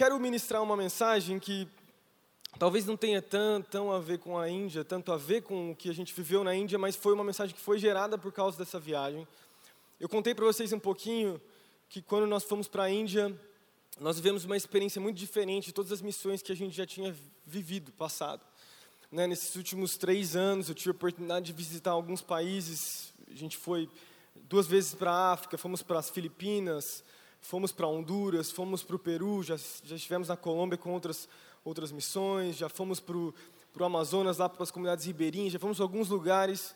quero ministrar uma mensagem que talvez não tenha tão, tão a ver com a Índia, tanto a ver com o que a gente viveu na Índia, mas foi uma mensagem que foi gerada por causa dessa viagem. Eu contei para vocês um pouquinho que quando nós fomos para a Índia, nós vivemos uma experiência muito diferente de todas as missões que a gente já tinha vivido, passado. Né, nesses últimos três anos, eu tive a oportunidade de visitar alguns países. A gente foi duas vezes para a África, fomos para as Filipinas, fomos para Honduras, fomos para o Peru, já, já estivemos na Colômbia com outras, outras missões, já fomos para o Amazonas, lá para as comunidades ribeirinhas, já fomos para alguns lugares.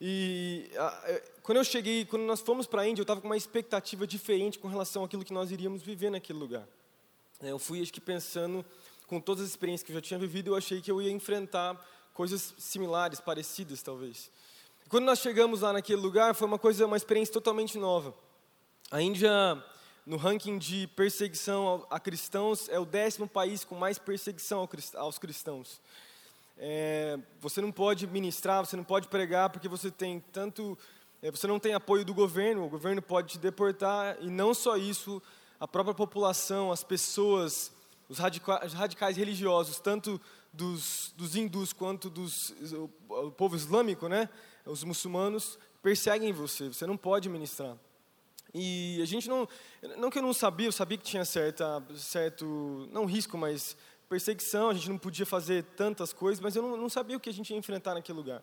E a, é, quando eu cheguei, quando nós fomos para a Índia, eu estava com uma expectativa diferente com relação àquilo que nós iríamos viver naquele lugar. É, eu fui, acho que, pensando, com todas as experiências que eu já tinha vivido, eu achei que eu ia enfrentar coisas similares, parecidas, talvez. Quando nós chegamos lá naquele lugar, foi uma coisa, uma experiência totalmente nova. A Índia no ranking de perseguição a cristãos, é o décimo país com mais perseguição aos cristãos. É, você não pode ministrar, você não pode pregar, porque você tem tanto. É, você não tem apoio do governo, o governo pode te deportar, e não só isso, a própria população, as pessoas, os radicais, radicais religiosos, tanto dos, dos hindus quanto dos, o, o povo islâmico, né, os muçulmanos, perseguem você, você não pode ministrar. E a gente não, não que eu não sabia, eu sabia que tinha certa, certo, não risco, mas perseguição, a gente não podia fazer tantas coisas, mas eu não, não sabia o que a gente ia enfrentar naquele lugar.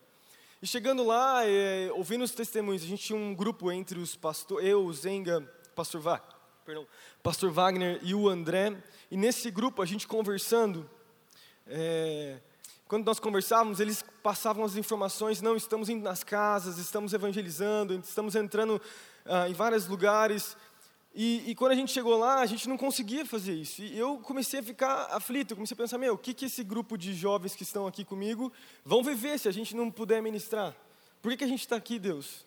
E chegando lá, é, ouvindo os testemunhos, a gente tinha um grupo entre os pastores, eu, o Zenga, pastor, Va, perdão, pastor Wagner e o André, e nesse grupo a gente conversando, é, quando nós conversávamos, eles passavam as informações, não, estamos indo nas casas, estamos evangelizando, estamos entrando ah, em vários lugares. E, e, quando a gente chegou lá, a gente não conseguia fazer isso. E eu comecei a ficar aflito, comecei a pensar, meu, o que, que esse grupo de jovens que estão aqui comigo vão viver se a gente não puder ministrar? Por que, que a gente está aqui, Deus?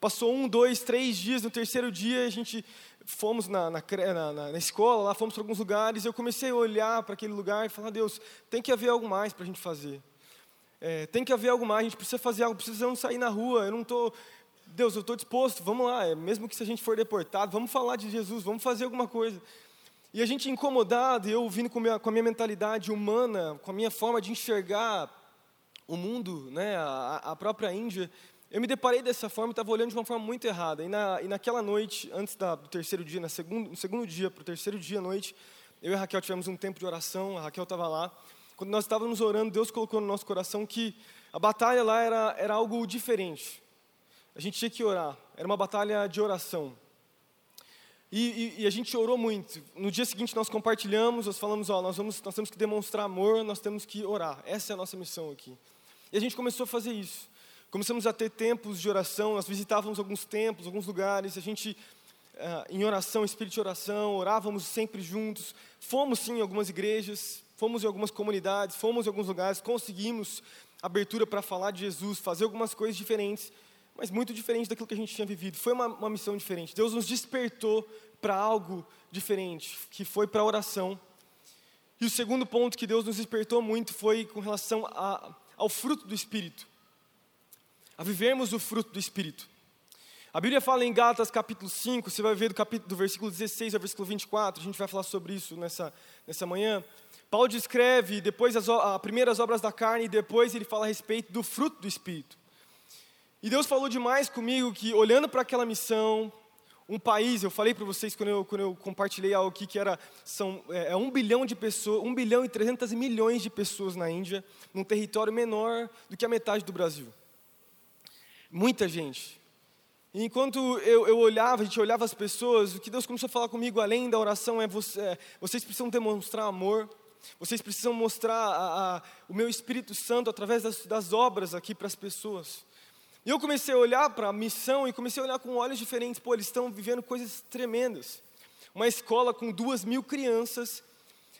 Passou um, dois, três dias, no terceiro dia a gente fomos na, na, na, na escola, lá fomos para alguns lugares, eu comecei a olhar para aquele lugar e falar, Deus, tem que haver algo mais para a gente fazer. É, tem que haver algo mais, a gente precisa fazer algo, precisamos sair na rua, eu não estou Deus, eu estou disposto, vamos lá, é, mesmo que se a gente for deportado, vamos falar de Jesus, vamos fazer alguma coisa. E a gente incomodado, eu vindo com, minha, com a minha mentalidade humana, com a minha forma de enxergar o mundo, né, a, a própria Índia, eu me deparei dessa forma estava olhando de uma forma muito errada. E, na, e naquela noite, antes da, do terceiro dia, na segundo, no segundo dia para o terceiro dia à noite, eu e a Raquel tivemos um tempo de oração, a Raquel estava lá. Quando nós estávamos orando, Deus colocou no nosso coração que a batalha lá era, era algo diferente a gente tinha que orar. Era uma batalha de oração. E, e, e, a gente orou muito. No dia seguinte nós compartilhamos, nós falamos, ó, nós, vamos, nós temos que demonstrar amor, nós temos que orar. Essa é a nossa missão aqui. E a gente começou a fazer isso. Começamos a ter tempos de oração, nós visitávamos alguns templos, alguns lugares, a gente, uh, em oração, espírito de oração, orávamos sempre juntos. Fomos sim em algumas igrejas, fomos em algumas comunidades, fomos em alguns lugares, conseguimos abertura para falar de Jesus, fazer algumas coisas diferentes mas muito diferente daquilo que a gente tinha vivido. Foi uma, uma missão diferente. Deus nos despertou para algo diferente, que foi para a oração. E o segundo ponto que Deus nos despertou muito foi com relação a, ao fruto do Espírito, a vivermos o fruto do Espírito. A Bíblia fala em Gálatas capítulo 5, você vai ver do, capítulo, do versículo 16 ao versículo 24, a gente vai falar sobre isso nessa, nessa manhã. Paulo descreve depois as, as primeiras obras da carne e depois ele fala a respeito do fruto do Espírito. E Deus falou demais comigo que, olhando para aquela missão, um país, eu falei para vocês quando eu, quando eu compartilhei algo aqui, que era, são é, é um bilhão de pessoas, um bilhão e trezentos milhões de pessoas na Índia, num território menor do que a metade do Brasil. Muita gente. E enquanto eu, eu olhava, a gente olhava as pessoas, o que Deus começou a falar comigo, além da oração, é, você, é vocês precisam demonstrar amor, vocês precisam mostrar a, a, o meu Espírito Santo através das, das obras aqui para as pessoas. E eu comecei a olhar para a missão e comecei a olhar com olhos diferentes. Pô, eles estão vivendo coisas tremendas. Uma escola com duas mil crianças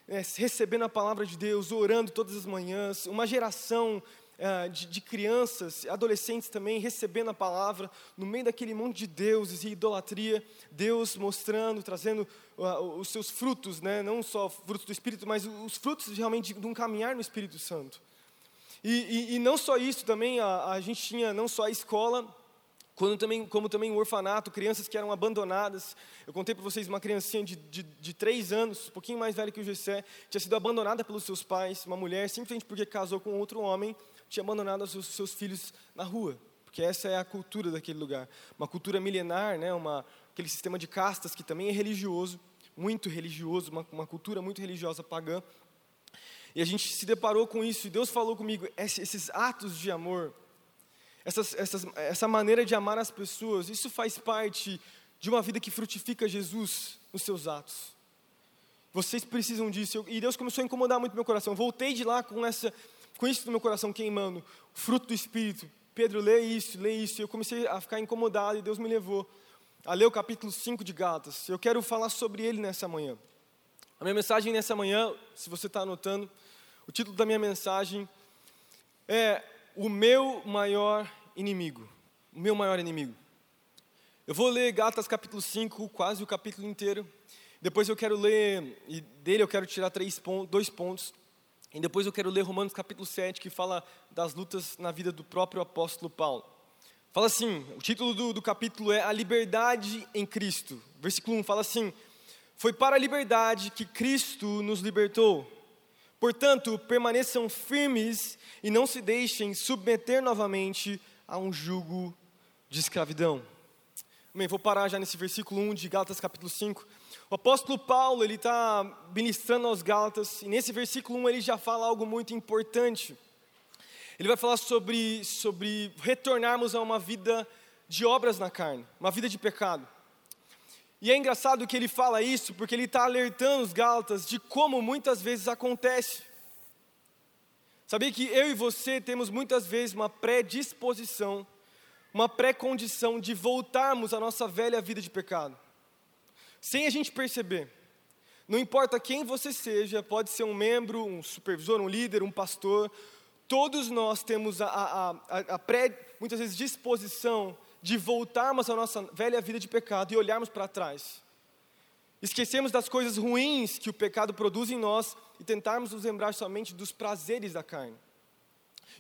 é, recebendo a palavra de Deus, orando todas as manhãs. Uma geração é, de, de, crianças, adolescentes também, recebendo a palavra no meio daquele monte de deuses e idolatria. Deus mostrando, trazendo uh, os seus frutos, né? não só frutos do Espírito, mas os frutos realmente de, de um caminhar no Espírito Santo. E, e, e não só isso, também a, a, gente tinha não só a escola, Quando também, como também o orfanato, crianças que eram abandonadas. Eu contei para vocês uma criancinha de, de, de três anos, um pouquinho mais velha que o Gessé, tinha sido abandonada pelos seus pais, uma mulher, simplesmente porque casou com outro homem, tinha abandonado os seus, seus filhos na rua. Porque essa é a cultura daquele lugar. Uma cultura milenar, né, uma, aquele sistema de castas que também é religioso, muito religioso, uma, uma cultura muito religiosa pagã. E a gente se deparou com isso, e Deus falou comigo, esses atos de amor, essas, essas, essa maneira de amar as pessoas, isso faz parte de uma vida que frutifica Jesus nos seus atos. Vocês precisam disso. E Deus começou a incomodar muito meu coração. Voltei de lá com, essa, com isso no meu coração queimando, fruto do Espírito. Pedro, lê isso, lê isso. E eu comecei a ficar incomodado e Deus me levou a ler o capítulo 5 de Gálatas. Eu quero falar sobre ele nessa manhã. A minha mensagem nessa manhã, se você está anotando, o título da minha mensagem é O meu maior inimigo. O meu maior inimigo. Eu vou ler Gálatas capítulo 5, quase o capítulo inteiro. Depois eu quero ler, e dele eu quero tirar três pontos, dois pontos. E depois eu quero ler Romanos capítulo 7, que fala das lutas na vida do próprio apóstolo Paulo. Fala assim, o título do, do capítulo é A Liberdade em Cristo. Versículo 1 fala assim: Foi para a liberdade que Cristo nos libertou. Portanto, permaneçam firmes e não se deixem submeter novamente a um jugo de escravidão. Bem, vou parar já nesse versículo 1 de Gálatas capítulo 5. O apóstolo Paulo, ele está ministrando aos Gálatas, e nesse versículo 1 ele já fala algo muito importante. Ele vai falar sobre, sobre retornarmos a uma vida de obras na carne, uma vida de pecado. E é engraçado que ele fala isso, porque ele está alertando os Gálatas de como muitas vezes acontece. Sabia que eu e você temos muitas vezes uma predisposição, uma pré-condição de voltarmos à nossa velha vida de pecado, sem a gente perceber. Não importa quem você seja, pode ser um membro, um supervisor, um líder, um pastor, Todos nós temos a, a, a, a pré, muitas vezes, disposição de voltarmos à nossa velha vida de pecado e olharmos para trás. Esquecemos das coisas ruins que o pecado produz em nós e tentarmos nos lembrar somente dos prazeres da carne.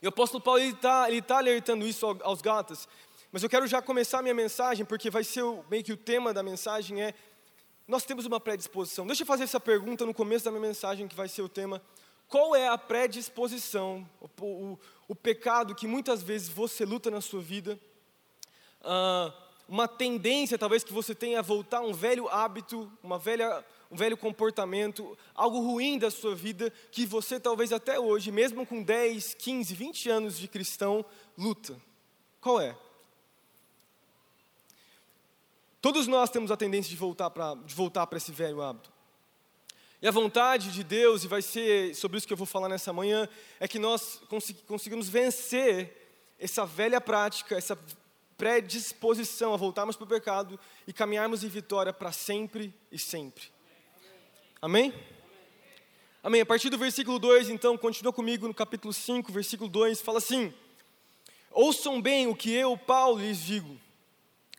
E o apóstolo Paulo está tá alertando isso aos Gálatas, mas eu quero já começar a minha mensagem, porque vai ser o, meio que o tema da mensagem é nós temos uma predisposição. Deixa eu fazer essa pergunta no começo da minha mensagem, que vai ser o tema. Qual é a predisposição, o, o, o pecado que muitas vezes você luta na sua vida? Ah, uma tendência, talvez, que você tenha a voltar a um velho hábito, uma velha, um velho comportamento, algo ruim da sua vida, que você talvez até hoje, mesmo com 10, 15, 20 anos de cristão, luta. Qual é? Todos nós temos a tendência de voltar para esse velho hábito. E a vontade de Deus, e vai ser sobre isso que eu vou falar nessa manhã, é que nós conseguimos vencer essa velha prática, essa predisposição a voltarmos para o pecado e caminharmos em vitória para sempre e sempre. Amém? Amém. A partir do versículo 2, então, continua comigo no capítulo 5, versículo 2, fala assim: Ouçam bem o que eu, Paulo, lhes digo.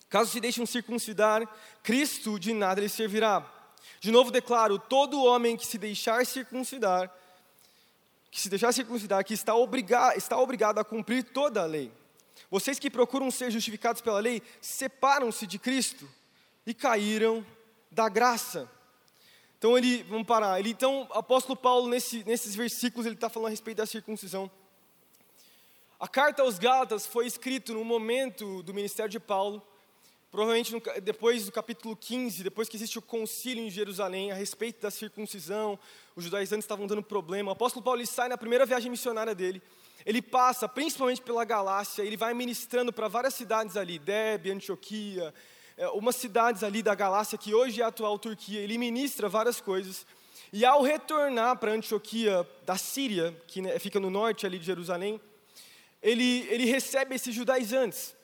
Caso se deixem circuncidar, Cristo de nada lhes servirá de novo declaro: todo homem que se deixar circuncidar, que se deixar circuncidar, que está, obriga está obrigado a cumprir toda a lei. Vocês que procuram ser justificados pela lei, separam-se de Cristo e caíram da graça. Então ele, vamos parar. Ele, então, apóstolo Paulo nesse, nesses versículos ele está falando a respeito da circuncisão. A carta aos Gálatas foi escrita no momento do ministério de Paulo, Provavelmente depois do capítulo 15, depois que existe o concílio em Jerusalém a respeito da circuncisão, os judaizantes estavam dando problema. O apóstolo Paulo sai na primeira viagem missionária dele. Ele passa principalmente pela Galácia, ele vai ministrando para várias cidades ali, Debe, Antioquia, é, umas cidades ali da Galácia que hoje é a atual Turquia. Ele ministra várias coisas. E ao retornar para Antioquia da Síria, que né, fica no norte ali de Jerusalém, ele, ele recebe esses judaizantes.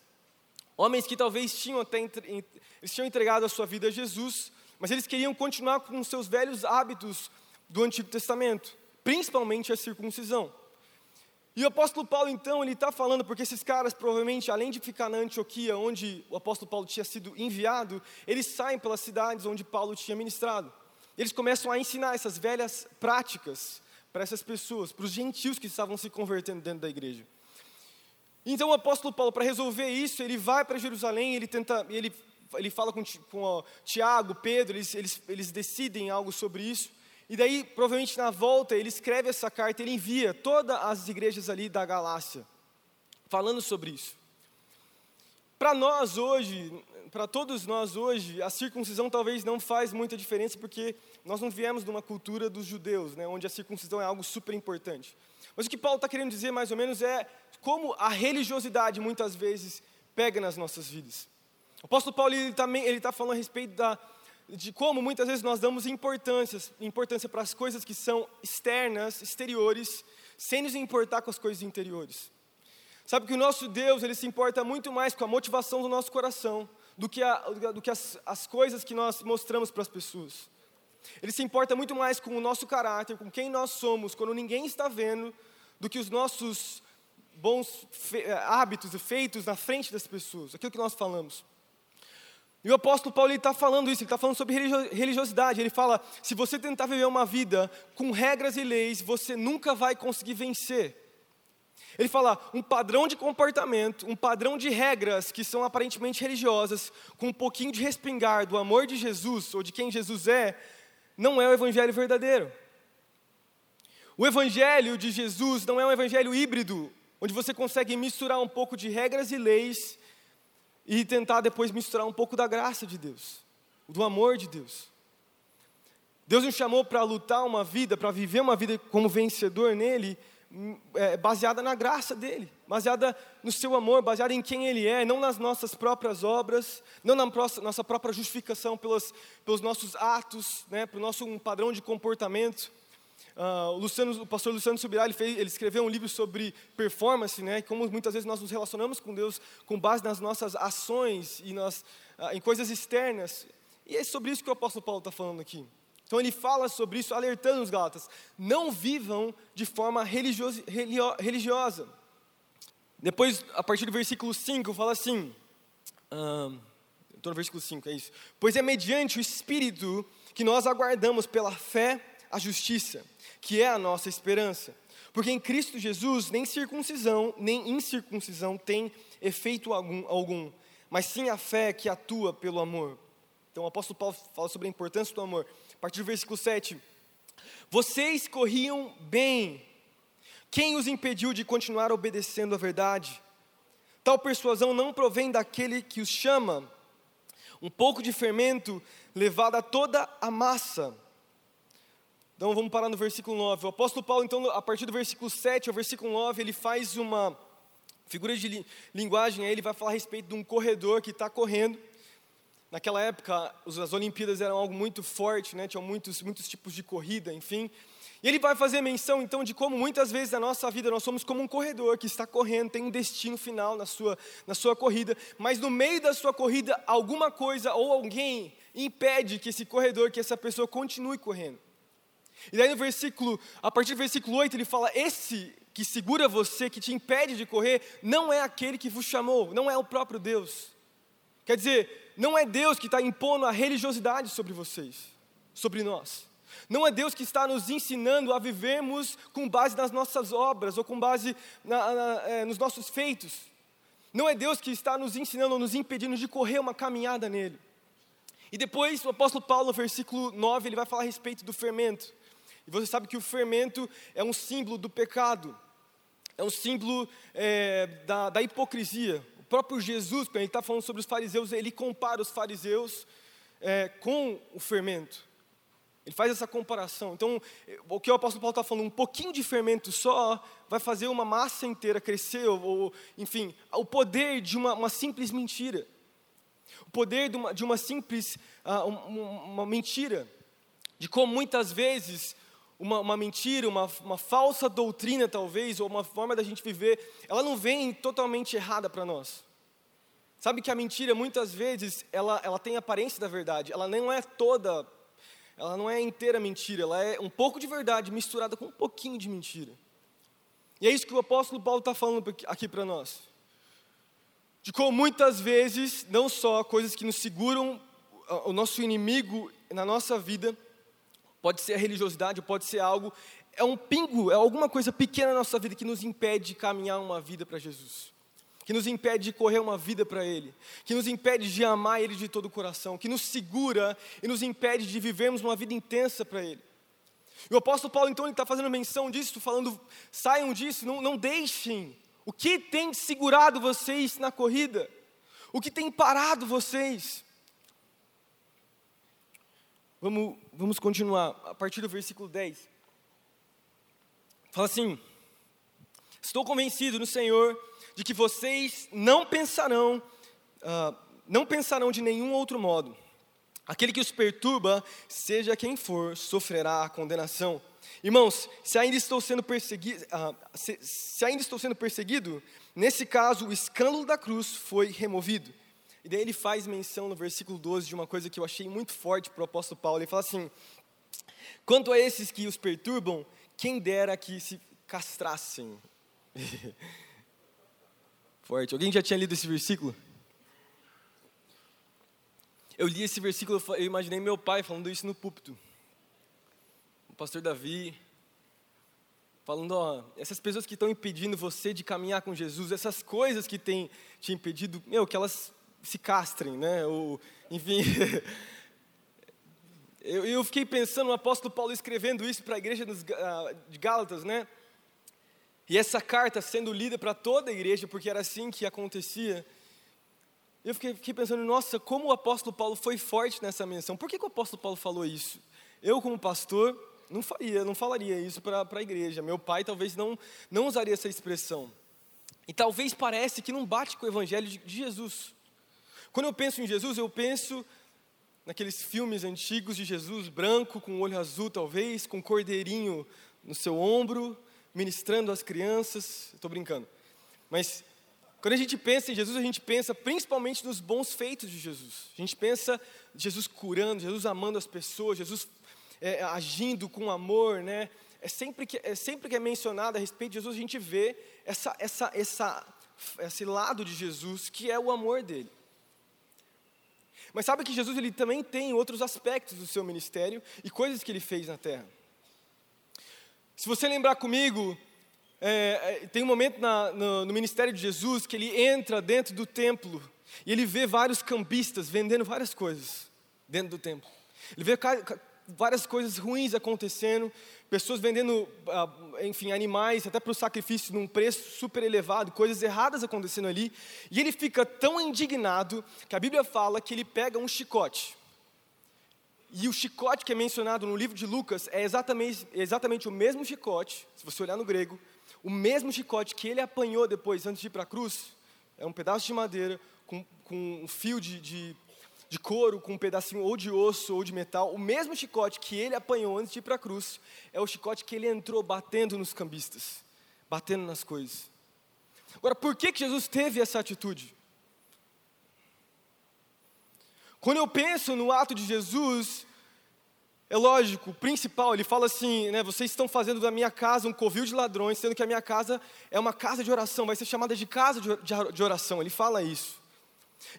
Homens que talvez tinham até eles tinham entregado a sua vida a Jesus, mas eles queriam continuar com seus velhos hábitos do Antigo Testamento, principalmente a circuncisão. E o apóstolo Paulo, então, ele está falando, porque esses caras, provavelmente, além de ficar na Antioquia, onde o apóstolo Paulo tinha sido enviado, eles saem pelas cidades onde Paulo tinha ministrado. Eles começam a ensinar essas velhas práticas para essas pessoas, para os gentios que estavam se convertendo dentro da igreja. Então o apóstolo Paulo, para resolver isso, ele vai para Jerusalém, ele tenta, ele, ele fala com, com ó, Tiago, Pedro, eles, eles, eles decidem algo sobre isso. E daí, provavelmente na volta, ele escreve essa carta, ele envia todas as igrejas ali da Galácia, falando sobre isso. Para nós hoje, para todos nós hoje, a circuncisão talvez não faz muita diferença, porque nós não viemos de uma cultura dos judeus, né, onde a circuncisão é algo super importante. Mas o que Paulo está querendo dizer, mais ou menos, é como a religiosidade muitas vezes pega nas nossas vidas. O apóstolo Paulo ele também ele está falando a respeito da, de como muitas vezes nós damos importância, importância para as coisas que são externas, exteriores, sem nos importar com as coisas interiores. Sabe que o nosso Deus ele se importa muito mais com a motivação do nosso coração do que, a, do que as, as coisas que nós mostramos para as pessoas. Ele se importa muito mais com o nosso caráter, com quem nós somos, quando ninguém está vendo, do que os nossos bons eh, hábitos e feitos na frente das pessoas, aquilo que nós falamos. E o apóstolo Paulo está falando isso, ele está falando sobre religiosidade. Ele fala: se você tentar viver uma vida com regras e leis, você nunca vai conseguir vencer. Ele fala: um padrão de comportamento, um padrão de regras que são aparentemente religiosas, com um pouquinho de respingar do amor de Jesus ou de quem Jesus é, não é o evangelho verdadeiro. O evangelho de Jesus não é um evangelho híbrido, onde você consegue misturar um pouco de regras e leis e tentar depois misturar um pouco da graça de Deus, do amor de Deus. Deus nos chamou para lutar uma vida, para viver uma vida como vencedor nele, é, baseada na graça dele, baseada no seu amor, baseada em quem ele é, não nas nossas próprias obras, não na nossa própria justificação pelos, pelos nossos atos, né, pelo nosso um padrão de comportamento. Uh, o, Luciano, o pastor Luciano Subirá, ele, fez, ele escreveu um livro sobre performance, né, como muitas vezes nós nos relacionamos com Deus com base nas nossas ações e nas, uh, em coisas externas. E é sobre isso que o apóstolo Paulo está falando aqui. Então ele fala sobre isso, alertando os Gálatas: não vivam de forma religiosa. Depois, a partir do versículo 5, fala assim: estou no versículo 5, é isso. Pois é mediante o Espírito que nós aguardamos pela fé a justiça que é a nossa esperança. Porque em Cristo Jesus, nem circuncisão, nem incircuncisão tem efeito algum, algum, mas sim a fé que atua pelo amor. Então o apóstolo Paulo fala sobre a importância do amor. A partir do versículo 7. Vocês corriam bem. Quem os impediu de continuar obedecendo a verdade? Tal persuasão não provém daquele que os chama. Um pouco de fermento levado a toda a massa então vamos parar no versículo 9. O apóstolo Paulo, então, a partir do versículo 7 ao versículo 9, ele faz uma figura de li linguagem, aí ele vai falar a respeito de um corredor que está correndo. Naquela época, as Olimpíadas eram algo muito forte, né? tinham muitos, muitos tipos de corrida, enfim. E ele vai fazer menção, então, de como muitas vezes na nossa vida nós somos como um corredor que está correndo, tem um destino final na sua, na sua corrida, mas no meio da sua corrida, alguma coisa ou alguém impede que esse corredor, que essa pessoa continue correndo. E daí no versículo, a partir do versículo 8, ele fala: Esse que segura você, que te impede de correr, não é aquele que vos chamou, não é o próprio Deus. Quer dizer, não é Deus que está impondo a religiosidade sobre vocês, sobre nós. Não é Deus que está nos ensinando a vivermos com base nas nossas obras ou com base na, na, é, nos nossos feitos. Não é Deus que está nos ensinando ou nos impedindo de correr uma caminhada nele. E depois o apóstolo Paulo, no versículo 9, ele vai falar a respeito do fermento. E você sabe que o fermento é um símbolo do pecado, é um símbolo é, da, da hipocrisia. O próprio Jesus, quando ele está falando sobre os fariseus, ele compara os fariseus é, com o fermento. Ele faz essa comparação. Então, o que o apóstolo Paulo está falando, um pouquinho de fermento só vai fazer uma massa inteira crescer, ou, ou enfim, o poder de uma, uma, simples mentira. O poder de uma, de uma simples uh, uma, uma mentira. De como muitas vezes uma, uma mentira, uma, uma falsa doutrina, talvez, ou uma forma da gente viver, ela não vem totalmente errada para nós. Sabe que a mentira, muitas vezes, ela, ela tem aparência da verdade, ela não é toda, ela não é inteira mentira, ela é um pouco de verdade misturada com um pouquinho de mentira. E é isso que o apóstolo Paulo está falando aqui para nós. De como muitas vezes, não só coisas que nos seguram o nosso inimigo na nossa vida, Pode ser a religiosidade, pode ser algo, é um pingo, é alguma coisa pequena na nossa vida que nos impede de caminhar uma vida para Jesus. que nos impede de correr uma vida para Ele, que nos impede de amar Ele de todo o coração, que nos segura e nos impede de vivermos uma vida intensa para Ele. E o apóstolo Paulo, então, ele está fazendo menção disso, falando: saiam disso, não, não deixem. O que tem segurado vocês na corrida? O que tem parado vocês? Vamos, vamos continuar, a partir do versículo 10. Fala assim: Estou convencido no Senhor de que vocês não pensarão, uh, não pensarão de nenhum outro modo. Aquele que os perturba, seja quem for, sofrerá a condenação. Irmãos, se ainda estou sendo perseguido, uh, se, se ainda estou sendo perseguido, nesse caso o escândalo da cruz foi removido. E daí ele faz menção no versículo 12 de uma coisa que eu achei muito forte para o apóstolo Paulo. Ele fala assim: Quanto a esses que os perturbam, quem dera que se castrassem. Forte. Alguém já tinha lido esse versículo? Eu li esse versículo, eu imaginei meu pai falando isso no púlpito. O pastor Davi, falando, ó, essas pessoas que estão impedindo você de caminhar com Jesus, essas coisas que têm te impedido, meu, que elas se castrem, né? Ou, enfim, Eu, eu fiquei pensando no apóstolo Paulo escrevendo isso para a igreja uh, de Gálatas, né? E essa carta sendo lida para toda a igreja, porque era assim que acontecia. Eu fiquei, fiquei, pensando, nossa, como o apóstolo Paulo foi forte nessa menção. Por que, que o apóstolo Paulo falou isso? Eu, como pastor, não faria, não falaria isso para a igreja. Meu pai talvez não, não usaria essa expressão. E talvez parece que não bate com o evangelho de, de Jesus. Quando eu penso em Jesus, eu penso naqueles filmes antigos de Jesus, branco, com olho azul talvez, com cordeirinho no seu ombro, ministrando às crianças. Estou brincando. Mas quando a gente pensa em Jesus, a gente pensa principalmente nos bons feitos de Jesus. A gente pensa Jesus curando, Jesus amando as pessoas, Jesus é, agindo com amor, né? É sempre, que, é sempre que é mencionado a respeito de Jesus, a gente vê essa, essa, essa, esse lado de Jesus, que é o amor dele. Mas sabe que Jesus ele também tem outros aspectos do seu ministério e coisas que ele fez na terra. Se você lembrar comigo, é, é, tem um momento na, no, no ministério de Jesus que ele entra dentro do templo e ele vê vários cambistas vendendo várias coisas dentro do templo. Ele vê várias coisas ruins acontecendo, pessoas vendendo, ah, enfim, animais até para o sacrifício num preço super elevado, coisas erradas acontecendo ali, e ele fica tão indignado que a Bíblia fala que ele pega um chicote. E o chicote que é mencionado no livro de Lucas é exatamente, exatamente o mesmo chicote, se você olhar no grego, o mesmo chicote que ele apanhou depois, antes de ir para a cruz, é um pedaço de madeira com, com um fio de, de de couro com um pedacinho ou de osso ou de metal, o mesmo chicote que ele apanhou antes de ir para a cruz, é o chicote que ele entrou batendo nos cambistas, batendo nas coisas. Agora, por que, que Jesus teve essa atitude? Quando eu penso no ato de Jesus, é lógico, o principal, ele fala assim, né, vocês estão fazendo da minha casa um covil de ladrões, sendo que a minha casa é uma casa de oração, vai ser chamada de casa de oração, ele fala isso.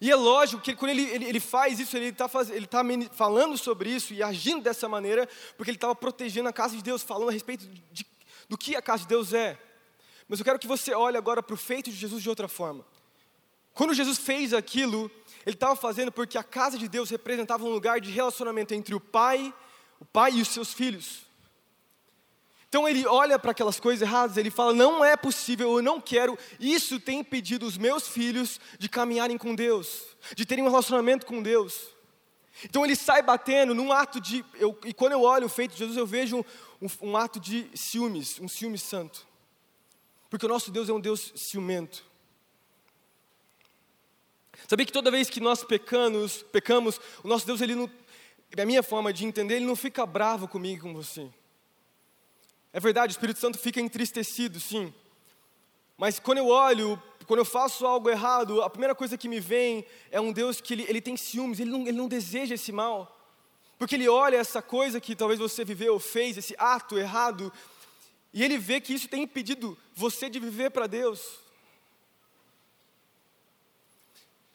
E é lógico que quando ele, ele, ele faz isso, ele está tá falando sobre isso e agindo dessa maneira, porque ele estava protegendo a casa de Deus, falando a respeito de, do que a casa de Deus é. Mas eu quero que você olhe agora para o feito de Jesus de outra forma. Quando Jesus fez aquilo, ele estava fazendo porque a casa de Deus representava um lugar de relacionamento entre o pai, o pai e os seus filhos. Então ele olha para aquelas coisas erradas, ele fala: não é possível, eu não quero. Isso tem impedido os meus filhos de caminharem com Deus, de terem um relacionamento com Deus. Então ele sai batendo num ato de. Eu, e quando eu olho o feito de Jesus, eu vejo um, um, um ato de ciúmes, um ciúme santo. Porque o nosso Deus é um Deus ciumento. Sabia que toda vez que nós pecamos, pecamos, o nosso Deus, ele não, da minha forma de entender, ele não fica bravo comigo e com você. É verdade, o Espírito Santo fica entristecido, sim. Mas quando eu olho, quando eu faço algo errado, a primeira coisa que me vem é um Deus que ele, ele tem ciúmes, ele não, ele não deseja esse mal. Porque ele olha essa coisa que talvez você viveu fez, esse ato errado, e ele vê que isso tem impedido você de viver para Deus.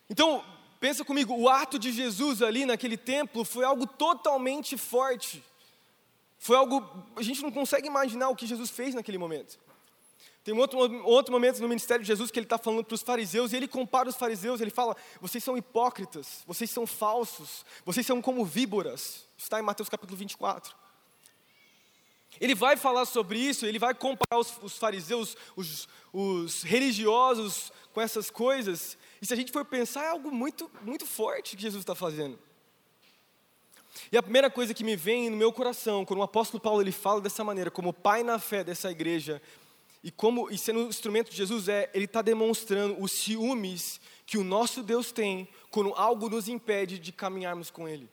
Então, pensa comigo, o ato de Jesus ali naquele templo foi algo totalmente forte. Foi algo, a gente não consegue imaginar o que Jesus fez naquele momento. Tem um outro, outro momento no ministério de Jesus que ele está falando para os fariseus e ele compara os fariseus, ele fala: vocês são hipócritas, vocês são falsos, vocês são como víboras. Está em Mateus capítulo 24. Ele vai falar sobre isso, ele vai comparar os, os fariseus, os, os, religiosos com essas coisas. E se a gente for pensar, é algo muito, muito forte que Jesus está fazendo. E a primeira coisa que me vem no meu coração, quando o apóstolo Paulo ele fala dessa maneira, como pai na fé dessa igreja, e como e sendo um instrumento de Jesus é, ele está demonstrando os ciúmes que o nosso Deus tem quando algo nos impede de caminharmos com Ele.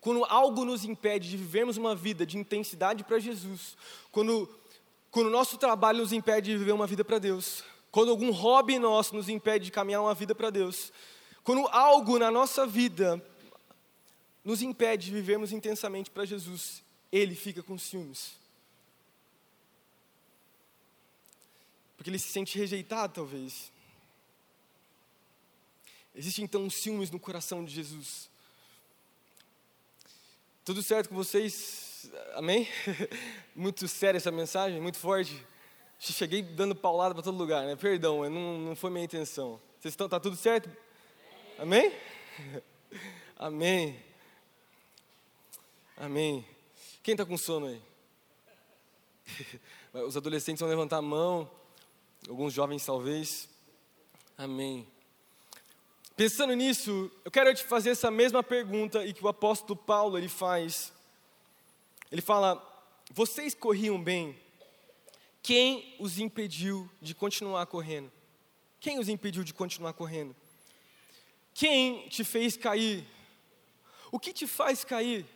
Quando algo nos impede de vivermos uma vida de intensidade para Jesus, quando, quando o nosso trabalho nos impede de viver uma vida para Deus, quando algum hobby nosso nos impede de caminhar uma vida para Deus, quando algo na nossa vida nos impede de vivermos intensamente para Jesus, Ele fica com ciúmes. Porque ele se sente rejeitado, talvez. Existe então ciúmes no coração de Jesus. Tudo certo com vocês? Amém? Muito séria essa mensagem, muito forte. Cheguei dando paulada para todo lugar, né? Perdão, não, não foi minha intenção. Vocês estão, tá tudo certo? Amém? Amém. Amém. Quem está com sono aí? Os adolescentes vão levantar a mão alguns jovens talvez. Amém. Pensando nisso, eu quero te fazer essa mesma pergunta e que o apóstolo Paulo ele faz. Ele fala: "Vocês corriam bem? Quem os impediu de continuar correndo? Quem os impediu de continuar correndo? Quem te fez cair? O que te faz cair?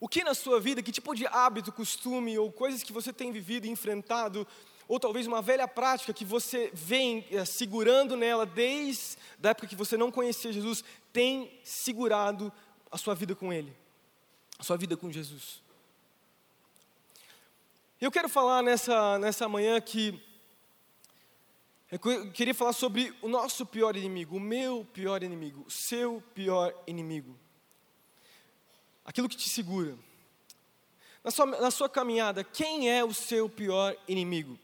O que na sua vida, que tipo de hábito, costume ou coisas que você tem vivido e enfrentado, ou talvez uma velha prática que você vem é, segurando nela desde a época que você não conhecia Jesus, tem segurado a sua vida com Ele, a sua vida com Jesus. Eu quero falar nessa, nessa manhã que eu queria falar sobre o nosso pior inimigo, o meu pior inimigo, o seu pior inimigo aquilo que te segura. Na sua, na sua caminhada, quem é o seu pior inimigo?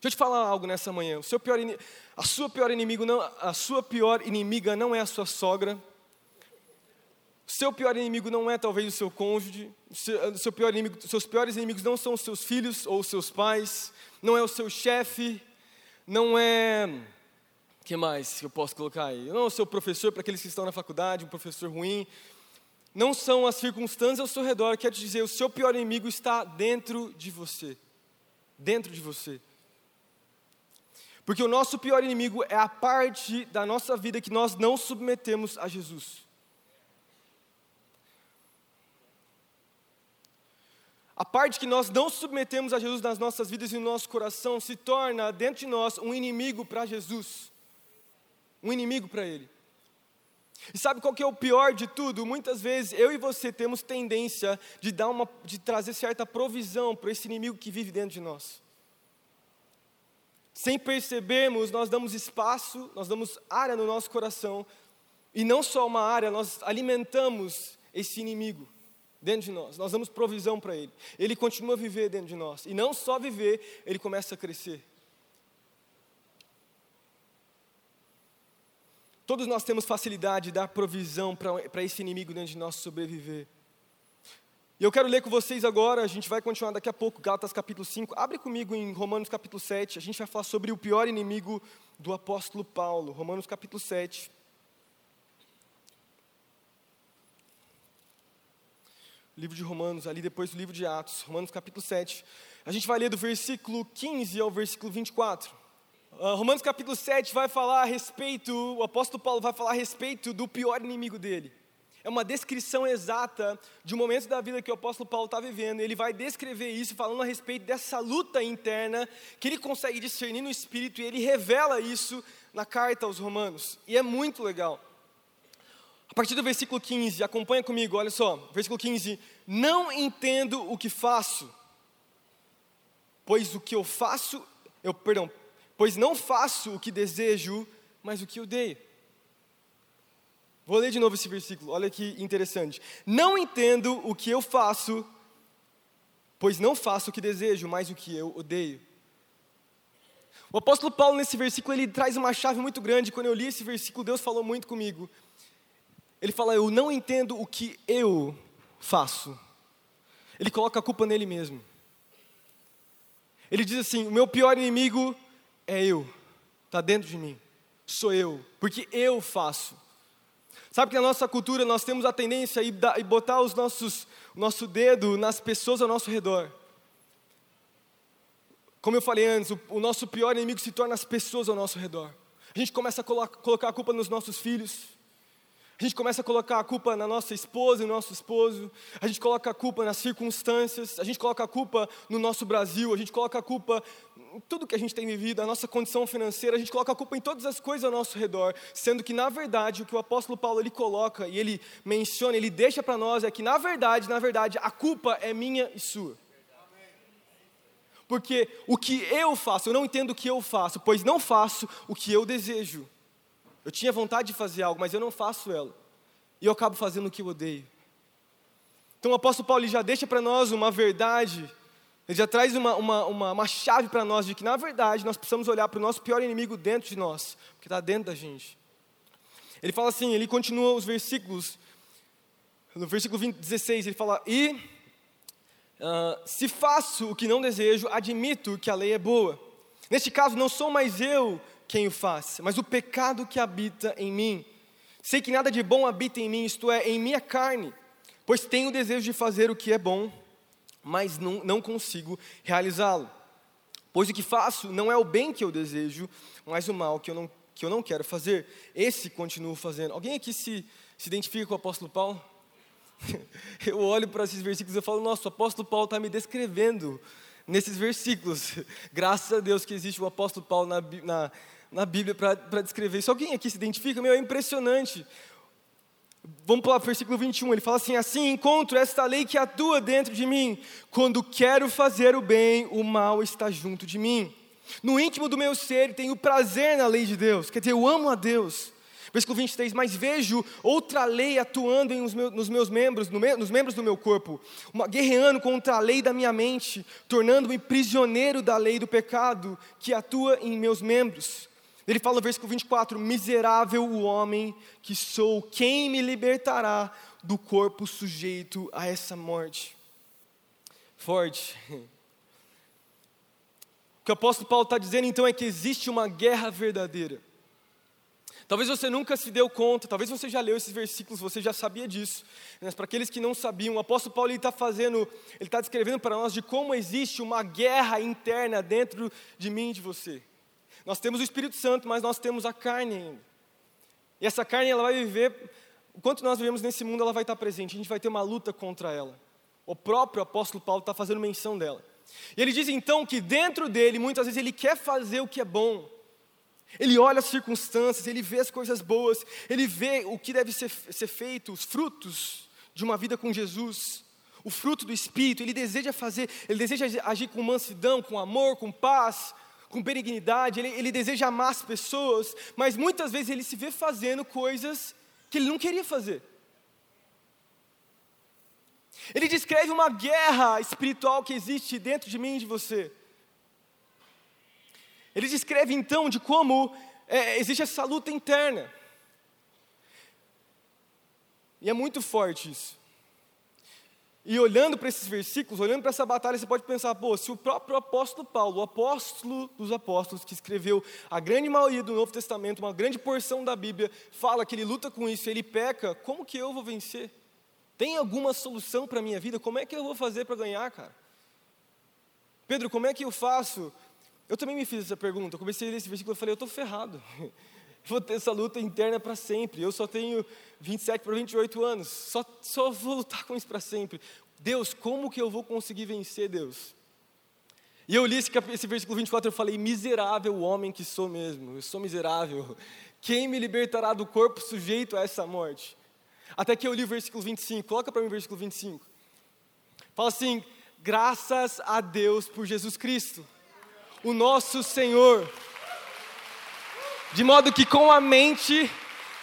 Deixa eu te falar algo nessa manhã. O seu pior, a sua pior inimigo não, a sua pior inimiga não é a sua sogra. O seu pior inimigo não é talvez o seu cônjuge. O seu, o seu pior inimigo, seus piores inimigos não são os seus filhos ou os seus pais. Não é o seu chefe. Não é que mais que eu posso colocar aí? Não é o seu professor para aqueles que estão na faculdade, um professor ruim não são as circunstâncias ao seu redor, quer dizer, o seu pior inimigo está dentro de você. Dentro de você. Porque o nosso pior inimigo é a parte da nossa vida que nós não submetemos a Jesus. A parte que nós não submetemos a Jesus nas nossas vidas e no nosso coração se torna dentro de nós um inimigo para Jesus. Um inimigo para Ele. E sabe qual que é o pior de tudo? Muitas vezes eu e você temos tendência de dar uma, de trazer certa provisão para esse inimigo que vive dentro de nós. Sem percebermos, nós damos espaço, nós damos área no nosso coração, e não só uma área, nós alimentamos esse inimigo dentro de nós, nós damos provisão para ele. Ele continua a viver dentro de nós, e não só viver, ele começa a crescer. Todos nós temos facilidade de dar provisão para esse inimigo dentro de nós sobreviver. E eu quero ler com vocês agora, a gente vai continuar daqui a pouco, Gálatas capítulo 5. Abre comigo em Romanos capítulo 7, a gente vai falar sobre o pior inimigo do apóstolo Paulo. Romanos capítulo 7. Livro de Romanos, ali depois do livro de Atos, Romanos capítulo 7. A gente vai ler do versículo 15 ao versículo 24. Uh, Romanos capítulo 7 vai falar a respeito, o apóstolo Paulo vai falar a respeito do pior inimigo dele. É uma descrição exata de um momento da vida que o apóstolo Paulo está vivendo. Ele vai descrever isso falando a respeito dessa luta interna que ele consegue discernir no espírito e ele revela isso na carta aos Romanos. E é muito legal. A partir do versículo 15, acompanha comigo, olha só. Versículo 15: Não entendo o que faço, pois o que eu faço, eu, perdão, pois não faço o que desejo, mas o que odeio. Vou ler de novo esse versículo, olha que interessante. Não entendo o que eu faço, pois não faço o que desejo, mas o que eu odeio. O apóstolo Paulo, nesse versículo, ele traz uma chave muito grande. Quando eu li esse versículo, Deus falou muito comigo. Ele fala: Eu não entendo o que eu faço. Ele coloca a culpa nele mesmo. Ele diz assim: O meu pior inimigo é eu, está dentro de mim, sou eu, porque eu faço. Sabe que na nossa cultura nós temos a tendência a botar os nossos, o nosso dedo nas pessoas ao nosso redor. Como eu falei antes, o, o nosso pior inimigo se torna as pessoas ao nosso redor. A gente começa a colo colocar a culpa nos nossos filhos, a gente começa a colocar a culpa na nossa esposa e no nosso esposo, a gente coloca a culpa nas circunstâncias, a gente coloca a culpa no nosso Brasil, a gente coloca a culpa tudo que a gente tem vivido, a nossa condição financeira, a gente coloca a culpa em todas as coisas ao nosso redor, sendo que na verdade o que o apóstolo Paulo ele coloca e ele menciona, ele deixa para nós é que na verdade, na verdade, a culpa é minha e sua. Porque o que eu faço, eu não entendo o que eu faço, pois não faço o que eu desejo. Eu tinha vontade de fazer algo, mas eu não faço ela. E eu acabo fazendo o que eu odeio. Então o apóstolo Paulo já deixa para nós uma verdade, ele já traz uma, uma, uma, uma chave para nós de que, na verdade, nós precisamos olhar para o nosso pior inimigo dentro de nós, porque está dentro da gente. Ele fala assim, ele continua os versículos, no versículo 20, 16, ele fala: E uh, se faço o que não desejo, admito que a lei é boa. Neste caso, não sou mais eu quem o faz, mas o pecado que habita em mim. Sei que nada de bom habita em mim, isto é, em minha carne, pois tenho o desejo de fazer o que é bom, mas não, não consigo realizá-lo. Pois o que faço não é o bem que eu desejo, mas o mal que eu não, que eu não quero fazer. Esse continuo fazendo. Alguém aqui se, se identifica com o apóstolo Paulo? Eu olho para esses versículos e falo, nossa, o apóstolo Paulo está me descrevendo nesses versículos. Graças a Deus que existe o apóstolo Paulo na, na, na Bíblia para descrever isso. Alguém aqui se identifica? Meu, é impressionante. Vamos para o versículo 21, ele fala assim: Assim encontro esta lei que atua dentro de mim. Quando quero fazer o bem, o mal está junto de mim. No íntimo do meu ser tenho prazer na lei de Deus, quer dizer, eu amo a Deus. Versículo 23, mas vejo outra lei atuando meus, nos meus membros, no me, nos membros do meu corpo, uma, guerreando contra a lei da minha mente, tornando-me prisioneiro da lei do pecado que atua em meus membros. Ele fala no versículo 24: Miserável o homem que sou, quem me libertará do corpo sujeito a essa morte? Forte. O que o apóstolo Paulo está dizendo então é que existe uma guerra verdadeira. Talvez você nunca se deu conta, talvez você já leu esses versículos, você já sabia disso. Mas para aqueles que não sabiam, o apóstolo Paulo está fazendo, ele está descrevendo para nós de como existe uma guerra interna dentro de mim e de você. Nós temos o Espírito Santo, mas nós temos a carne ainda. E essa carne ela vai viver, enquanto nós vivemos nesse mundo, ela vai estar presente, a gente vai ter uma luta contra ela. O próprio apóstolo Paulo está fazendo menção dela. E ele diz então que dentro dele, muitas vezes, ele quer fazer o que é bom. Ele olha as circunstâncias, ele vê as coisas boas, ele vê o que deve ser, ser feito, os frutos de uma vida com Jesus, o fruto do Espírito, ele deseja fazer, ele deseja agir com mansidão, com amor, com paz, com benignidade, ele, ele deseja amar as pessoas, mas muitas vezes ele se vê fazendo coisas que ele não queria fazer. Ele descreve uma guerra espiritual que existe dentro de mim e de você. Ele descreve então de como é, existe essa luta interna. E é muito forte isso. E olhando para esses versículos, olhando para essa batalha, você pode pensar, pô, se o próprio apóstolo Paulo, o apóstolo dos apóstolos, que escreveu a grande maioria do Novo Testamento, uma grande porção da Bíblia, fala que ele luta com isso, ele peca, como que eu vou vencer? Tem alguma solução para a minha vida? Como é que eu vou fazer para ganhar, cara? Pedro, como é que eu faço? Eu também me fiz essa pergunta, eu comecei a ler esse versículo e falei, eu estou ferrado. vou ter essa luta interna para sempre. Eu só tenho 27 para 28 anos, só, só vou lutar com isso para sempre. Deus, como que eu vou conseguir vencer, Deus? E eu li esse, esse versículo 24 e falei: Miserável homem que sou mesmo, eu sou miserável. Quem me libertará do corpo sujeito a essa morte? Até que eu li o versículo 25, coloca para mim o versículo 25. Fala assim: Graças a Deus por Jesus Cristo, o nosso Senhor de modo que com a mente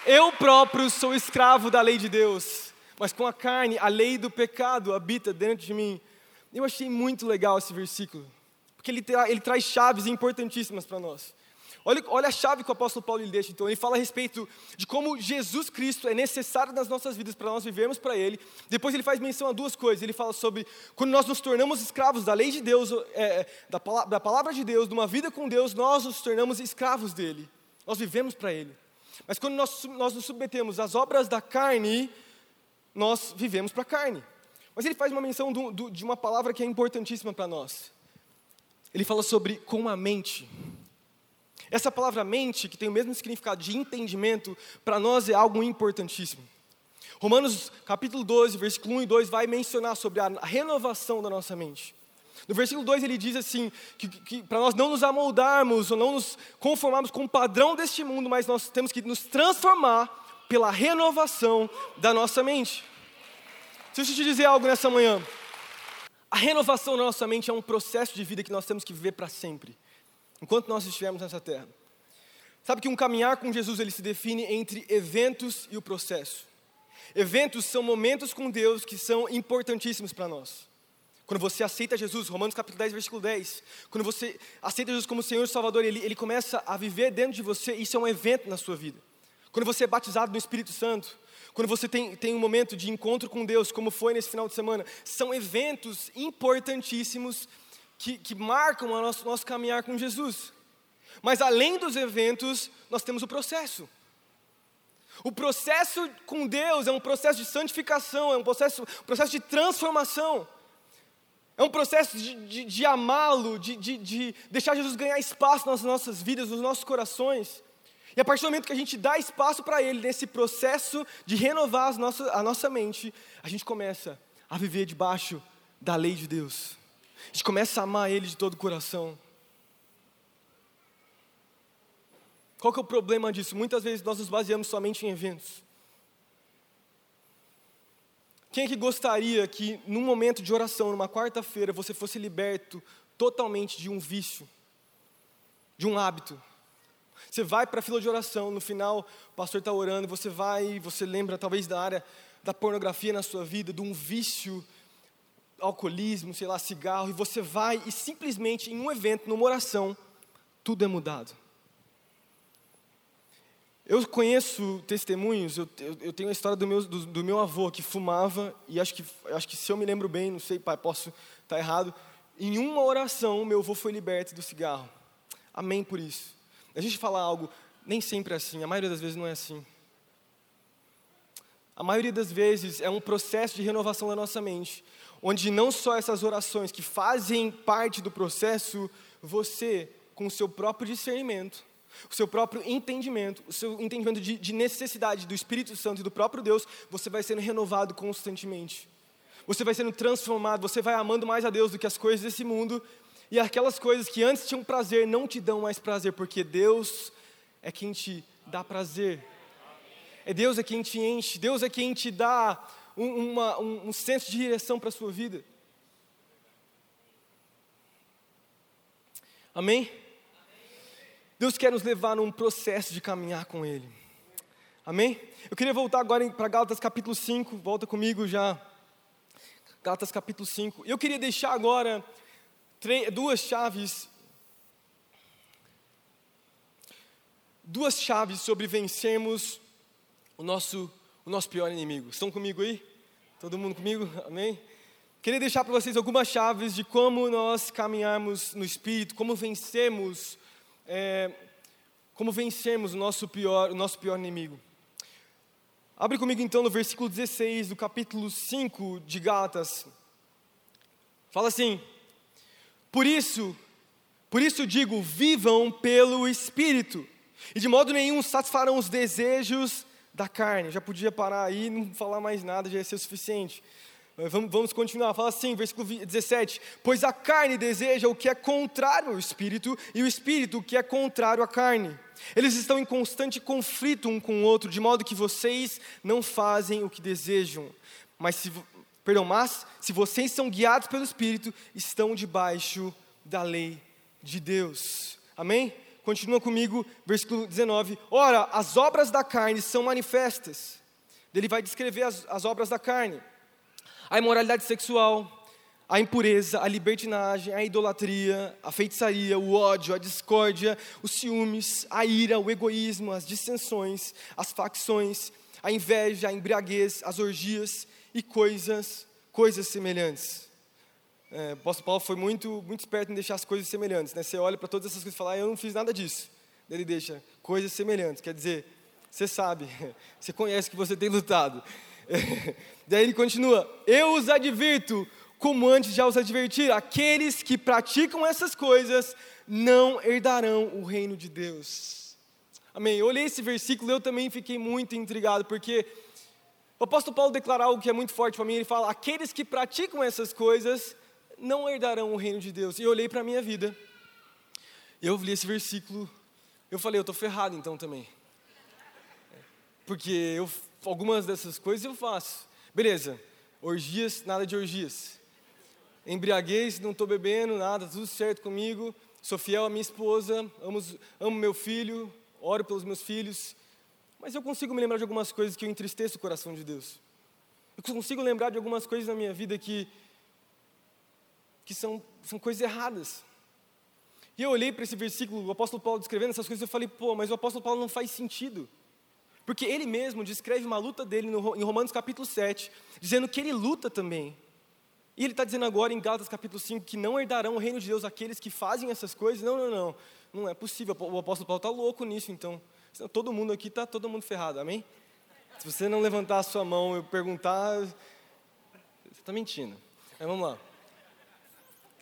eu próprio sou escravo da lei de Deus, mas com a carne a lei do pecado habita dentro de mim. Eu achei muito legal esse versículo, porque ele, tra ele traz chaves importantíssimas para nós. Olha, olha a chave que o apóstolo Paulo lhe deixa, então. Ele fala a respeito de como Jesus Cristo é necessário nas nossas vidas para nós vivermos para Ele. Depois ele faz menção a duas coisas. Ele fala sobre quando nós nos tornamos escravos da lei de Deus, é, da, da palavra de Deus, de uma vida com Deus, nós nos tornamos escravos dele. Nós vivemos para Ele. Mas quando nós, nós nos submetemos às obras da carne, nós vivemos para a carne. Mas ele faz uma menção do, do, de uma palavra que é importantíssima para nós. Ele fala sobre com a mente. Essa palavra mente, que tem o mesmo significado de entendimento, para nós é algo importantíssimo. Romanos capítulo 12, versículo 1 e 2 vai mencionar sobre a renovação da nossa mente. No versículo 2 ele diz assim: que, que para nós não nos amoldarmos ou não nos conformarmos com o padrão deste mundo, mas nós temos que nos transformar pela renovação da nossa mente. Deixa eu te dizer algo nessa manhã. A renovação da nossa mente é um processo de vida que nós temos que viver para sempre enquanto nós estivermos nessa terra. Sabe que um caminhar com Jesus ele se define entre eventos e o processo. Eventos são momentos com Deus que são importantíssimos para nós. Quando você aceita Jesus, Romanos capítulo 10, versículo 10, quando você aceita Jesus como Senhor e Salvador, ele, ele começa a viver dentro de você, isso é um evento na sua vida. Quando você é batizado no Espírito Santo, quando você tem, tem um momento de encontro com Deus, como foi nesse final de semana, são eventos importantíssimos que, que marcam o nosso, nosso caminhar com Jesus. Mas além dos eventos, nós temos o processo. O processo com Deus é um processo de santificação, é um processo, um processo de transformação. É um processo de, de, de amá-lo, de, de, de, deixar Jesus ganhar espaço nas nossas vidas, nos nossos corações. E a partir do momento que a gente dá espaço para Ele, nesse processo de renovar nossas, a nossa mente, a gente começa a viver debaixo da lei de Deus. A gente começa a amar Ele de todo o coração. Qual que é o problema disso? Muitas vezes nós nos baseamos somente em eventos. Quem é que gostaria que, num momento de oração, numa quarta-feira, você fosse liberto totalmente de um vício, de um hábito? Você vai para a fila de oração, no final o pastor está orando, você vai, você lembra talvez da área da pornografia na sua vida, de um vício alcoolismo, sei lá, cigarro, e você vai e simplesmente em um evento, numa oração, tudo é mudado. Eu conheço testemunhos, eu, eu, eu tenho a história do meu, do, do, meu avô que fumava, e acho que, acho que se eu me lembro bem, não sei, pai, posso estar tá errado, em uma oração meu avô foi liberto do cigarro. Amém por isso. A gente fala algo, nem sempre é assim, a maioria das vezes não é assim. A maioria das vezes é um processo de renovação da nossa mente, onde não só essas orações que fazem parte do processo, você, com o seu próprio discernimento, o seu próprio entendimento, o seu entendimento de, de necessidade do Espírito Santo e do próprio Deus, você vai sendo renovado constantemente. Você vai sendo transformado, você vai amando mais a Deus do que as coisas desse mundo, e aquelas coisas que antes tinham prazer não te dão mais prazer, porque Deus é quem te dá prazer. É Deus é quem te enche, Deus é quem te dá um, uma, um, um senso de direção para a sua vida. Amém? Deus quer nos levar num processo de caminhar com Ele. Amém? Eu queria voltar agora para Gálatas capítulo 5, volta comigo já. Gálatas capítulo 5. Eu queria deixar agora duas chaves. Duas chaves sobre vencermos o nosso o nosso pior inimigo. Estão comigo aí? Todo mundo comigo? Amém? Queria deixar para vocês algumas chaves de como nós caminharmos no Espírito, como vencemos, é, como vencemos o nosso pior, o nosso pior inimigo. Abre comigo então no versículo 16 do capítulo 5 de Gálatas. Fala assim: Por isso, por isso digo, vivam pelo Espírito, e de modo nenhum satisfarão os desejos da carne. Já podia parar aí não falar mais nada, já ia ser o suficiente. Vamos, continuar, fala assim, versículo 17: Pois a carne deseja o que é contrário ao espírito, e o espírito o que é contrário à carne. Eles estão em constante conflito um com o outro, de modo que vocês não fazem o que desejam. Mas se, perdão, mas se vocês são guiados pelo Espírito, estão debaixo da lei de Deus. Amém? Continua comigo, versículo 19. Ora, as obras da carne são manifestas. Ele vai descrever as, as obras da carne: a imoralidade sexual, a impureza, a libertinagem, a idolatria, a feitiçaria, o ódio, a discórdia, os ciúmes, a ira, o egoísmo, as dissensões, as facções, a inveja, a embriaguez, as orgias e coisas, coisas semelhantes. É, o apóstolo Paulo foi muito, muito esperto em deixar as coisas semelhantes. Né? Você olha para todas essas coisas e fala, ah, eu não fiz nada disso. Ele deixa coisas semelhantes, quer dizer, você sabe, você conhece que você tem lutado. Daí ele continua: Eu os advirto, como antes já os adverti, aqueles que praticam essas coisas não herdarão o reino de Deus. Amém. Eu olhei esse versículo, eu também fiquei muito intrigado, porque o apóstolo Paulo declara algo que é muito forte para mim. Ele fala: Aqueles que praticam essas coisas não herdarão o reino de Deus. E eu olhei para a minha vida, eu li esse versículo, eu falei: Eu estou ferrado então também. Porque eu, algumas dessas coisas eu faço. Beleza, orgias, nada de orgias. Embriaguez, não estou bebendo, nada, tudo certo comigo. Sou fiel à minha esposa, amo, amo meu filho, oro pelos meus filhos. Mas eu consigo me lembrar de algumas coisas que eu entristeço o coração de Deus. Eu consigo lembrar de algumas coisas na minha vida que, que são, são coisas erradas. E eu olhei para esse versículo, o apóstolo Paulo descrevendo essas coisas, eu falei, pô, mas o apóstolo Paulo não faz sentido. Porque ele mesmo descreve uma luta dele no, em Romanos capítulo 7, dizendo que ele luta também. E ele está dizendo agora em Gálatas capítulo 5 que não herdarão o reino de Deus aqueles que fazem essas coisas. Não, não, não. Não é possível. O apóstolo Paulo está louco nisso, então. Todo mundo aqui está todo mundo ferrado, amém? Se você não levantar a sua mão e perguntar, você está mentindo. Mas vamos lá.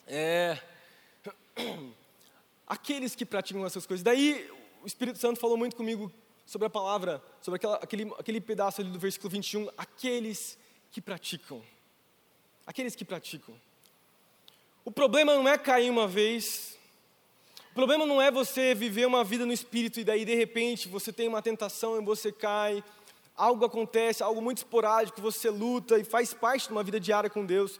É... Aqueles que praticam essas coisas. Daí o Espírito Santo falou muito comigo sobre a palavra, sobre aquela, aquele, aquele pedaço ali do versículo 21, aqueles que praticam. Aqueles que praticam. O problema não é cair uma vez, o problema não é você viver uma vida no espírito e daí de repente você tem uma tentação e você cai, algo acontece, algo muito esporádico, você luta e faz parte de uma vida diária com Deus.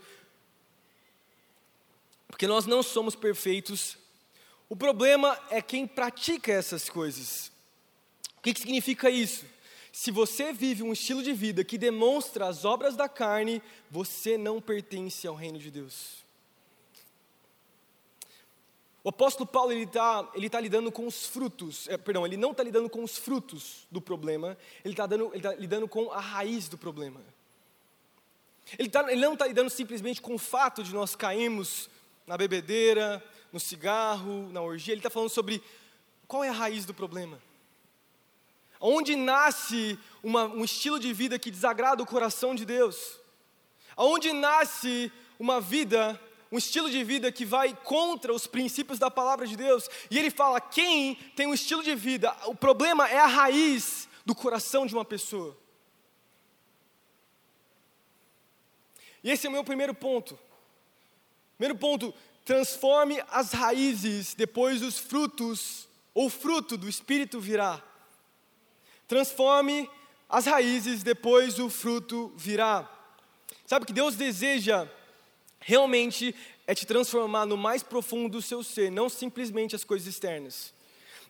Porque nós não somos perfeitos. O problema é quem pratica essas coisas. O que, que significa isso? Se você vive um estilo de vida que demonstra as obras da carne, você não pertence ao reino de Deus. O apóstolo Paulo ele está ele tá lidando com os frutos, é, perdão, ele não está lidando com os frutos do problema, ele está tá lidando com a raiz do problema. Ele, tá, ele não está lidando simplesmente com o fato de nós cairmos na bebedeira, no cigarro, na orgia, ele está falando sobre qual é a raiz do problema. Onde nasce uma, um estilo de vida que desagrada o coração de Deus? Aonde nasce uma vida, um estilo de vida que vai contra os princípios da palavra de Deus? E ele fala: quem tem um estilo de vida, o problema é a raiz do coração de uma pessoa. E esse é o meu primeiro ponto. Primeiro ponto, transforme as raízes, depois os frutos, ou fruto do Espírito virá. Transforme as raízes, depois o fruto virá. Sabe que Deus deseja realmente é te transformar no mais profundo do seu ser, não simplesmente as coisas externas.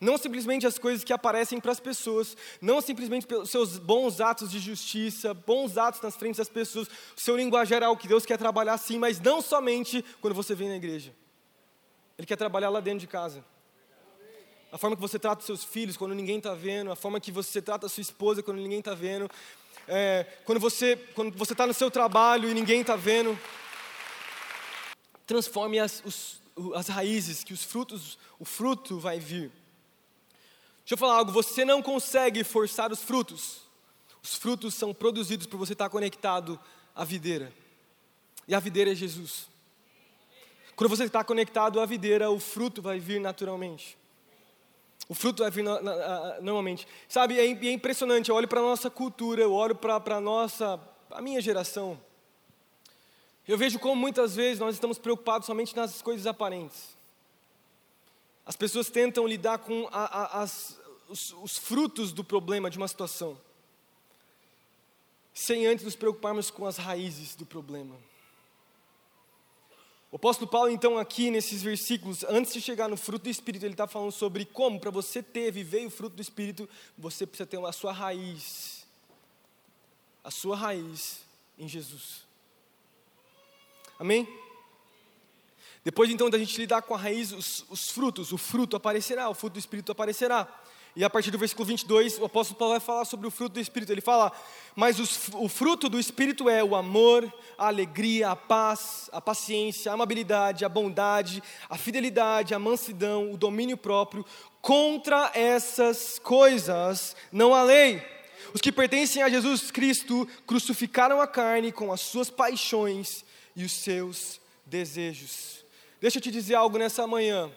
Não simplesmente as coisas que aparecem para as pessoas, não simplesmente pelos seus bons atos de justiça, bons atos nas frentes das pessoas, o seu linguajar é algo que Deus quer trabalhar sim, mas não somente quando você vem na igreja. Ele quer trabalhar lá dentro de casa a forma que você trata seus filhos quando ninguém está vendo, a forma que você trata a sua esposa quando ninguém está vendo, é, quando você quando você está no seu trabalho e ninguém está vendo. Transforme as, os, as raízes, que os frutos, o fruto vai vir. Deixa eu falar algo, você não consegue forçar os frutos. Os frutos são produzidos por você estar conectado à videira. E a videira é Jesus. Quando você está conectado à videira, o fruto vai vir naturalmente. O fruto vai vir na, na, na, normalmente. Sabe, é, é impressionante. Eu olho para a nossa cultura, eu olho para a nossa, a minha geração. Eu vejo como muitas vezes nós estamos preocupados somente nas coisas aparentes. As pessoas tentam lidar com a, a, as, os, os frutos do problema de uma situação, sem antes nos preocuparmos com as raízes do problema. O apóstolo Paulo, então, aqui nesses versículos, antes de chegar no fruto do Espírito, ele está falando sobre como, para você ter, viver o fruto do Espírito, você precisa ter a sua raiz, a sua raiz em Jesus. Amém? Depois então da gente lidar com a raiz, os, os frutos, o fruto aparecerá, o fruto do Espírito aparecerá. E a partir do versículo 22, o apóstolo Paulo vai falar sobre o fruto do Espírito. Ele fala: Mas os, o fruto do Espírito é o amor, a alegria, a paz, a paciência, a amabilidade, a bondade, a fidelidade, a mansidão, o domínio próprio. Contra essas coisas não há lei. Os que pertencem a Jesus Cristo crucificaram a carne com as suas paixões e os seus desejos. Deixa eu te dizer algo nessa manhã,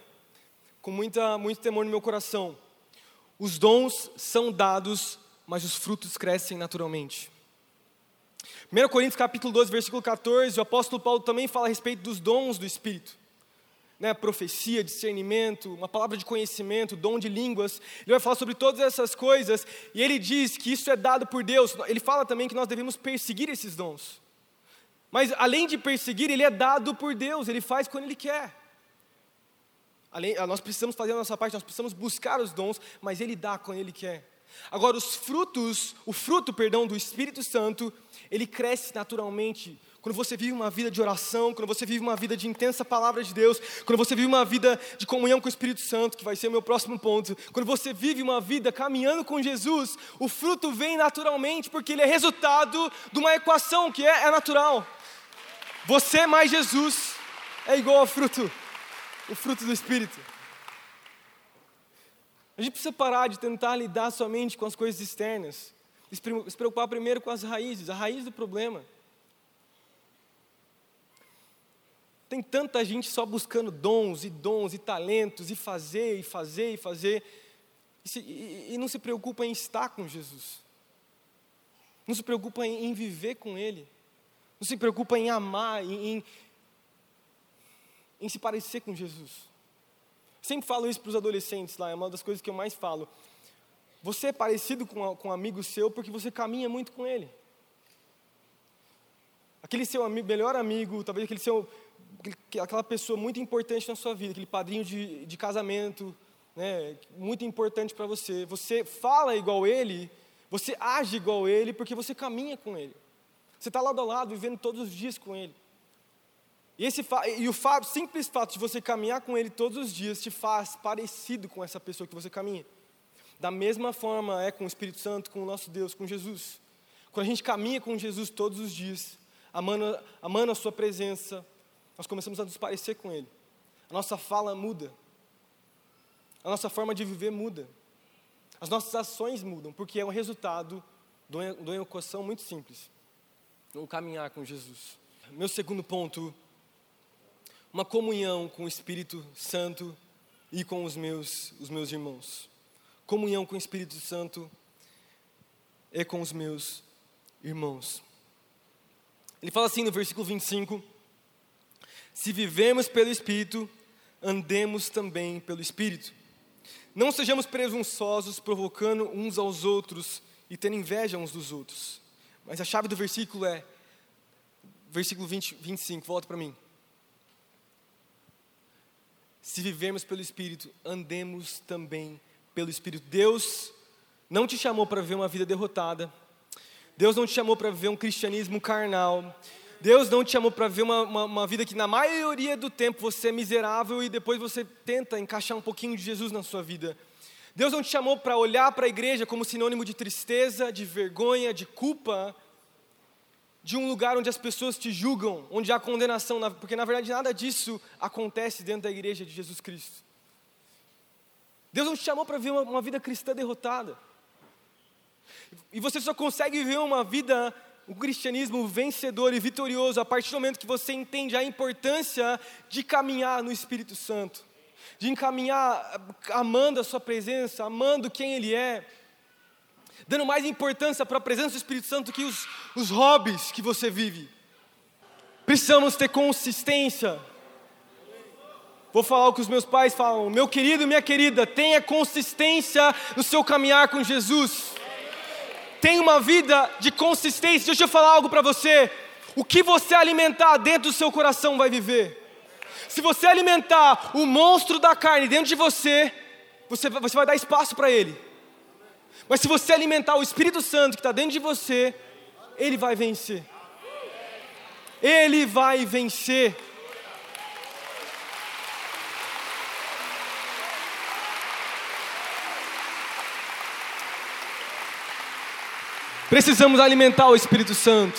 com muita, muito temor no meu coração. Os dons são dados, mas os frutos crescem naturalmente. 1 Coríntios capítulo 12, versículo 14, o apóstolo Paulo também fala a respeito dos dons do Espírito. Né, profecia, discernimento, uma palavra de conhecimento, dom de línguas. Ele vai falar sobre todas essas coisas e ele diz que isso é dado por Deus. Ele fala também que nós devemos perseguir esses dons. Mas além de perseguir, ele é dado por Deus, ele faz quando ele quer. Além, nós precisamos fazer a nossa parte, nós precisamos buscar os dons, mas Ele dá quando Ele quer. Agora, os frutos, o fruto, perdão, do Espírito Santo, ele cresce naturalmente quando você vive uma vida de oração, quando você vive uma vida de intensa palavra de Deus, quando você vive uma vida de comunhão com o Espírito Santo, que vai ser o meu próximo ponto, quando você vive uma vida caminhando com Jesus, o fruto vem naturalmente, porque ele é resultado de uma equação que é, é natural. Você mais Jesus é igual ao fruto o fruto do Espírito. A gente precisa parar de tentar lidar somente com as coisas externas, se preocupar primeiro com as raízes, a raiz do problema. Tem tanta gente só buscando dons e dons e talentos e fazer e fazer e fazer e, se, e, e não se preocupa em estar com Jesus. Não se preocupa em, em viver com Ele. Não se preocupa em amar, em, em, em se parecer com Jesus. Sempre falo isso para os adolescentes lá, é uma das coisas que eu mais falo. Você é parecido com, com um amigo seu porque você caminha muito com ele. Aquele seu amigo, melhor amigo, talvez aquele seu, aquela pessoa muito importante na sua vida, aquele padrinho de, de casamento, né, muito importante para você. Você fala igual ele, você age igual ele porque você caminha com ele. Você está lado a lado, vivendo todos os dias com ele. E, esse, e o fato, simples fato de você caminhar com Ele todos os dias te faz parecido com essa pessoa que você caminha. Da mesma forma é com o Espírito Santo, com o nosso Deus, com Jesus. Quando a gente caminha com Jesus todos os dias, amando, amando a Sua presença, nós começamos a nos parecer com Ele. A nossa fala muda. A nossa forma de viver muda. As nossas ações mudam, porque é um resultado de uma equação muito simples. O caminhar com Jesus. Meu segundo ponto uma comunhão com o Espírito Santo e com os meus, os meus irmãos. Comunhão com o Espírito Santo e com os meus irmãos. Ele fala assim no versículo 25: Se vivemos pelo Espírito, andemos também pelo Espírito. Não sejamos presunçosos, provocando uns aos outros e tendo inveja uns dos outros. Mas a chave do versículo é, versículo 20, 25, volta para mim. Se vivermos pelo Espírito, andemos também pelo Espírito. Deus não te chamou para viver uma vida derrotada. Deus não te chamou para viver um cristianismo carnal. Deus não te chamou para viver uma, uma, uma, vida que, na maioria do tempo, você é miserável e depois você tenta encaixar um pouquinho de Jesus na sua vida. Deus não te chamou para olhar para a igreja como sinônimo de tristeza, de vergonha, de culpa, de um lugar onde as pessoas te julgam, onde há condenação, porque na verdade nada disso acontece dentro da igreja de Jesus Cristo. Deus não te chamou para viver uma, vida cristã derrotada. E você só consegue viver uma vida, um cristianismo vencedor e vitorioso a partir do momento que você entende a importância de caminhar no Espírito Santo, de encaminhar amando a Sua presença, amando quem Ele é dando mais importância para a presença do Espírito Santo que os, os hobbies que você vive. Precisamos ter consistência. Vou falar o que os meus pais falam, meu querido, minha querida, tenha consistência no seu caminhar com Jesus. Tenha uma vida de consistência. Deixa eu falar algo para você. O que você alimentar dentro do seu coração vai viver. Se você alimentar o monstro da carne dentro de você, você, você vai dar espaço para ele. Mas se você alimentar o Espírito Santo que está dentro de você, ele vai vencer. Ele vai vencer. Precisamos alimentar o Espírito Santo.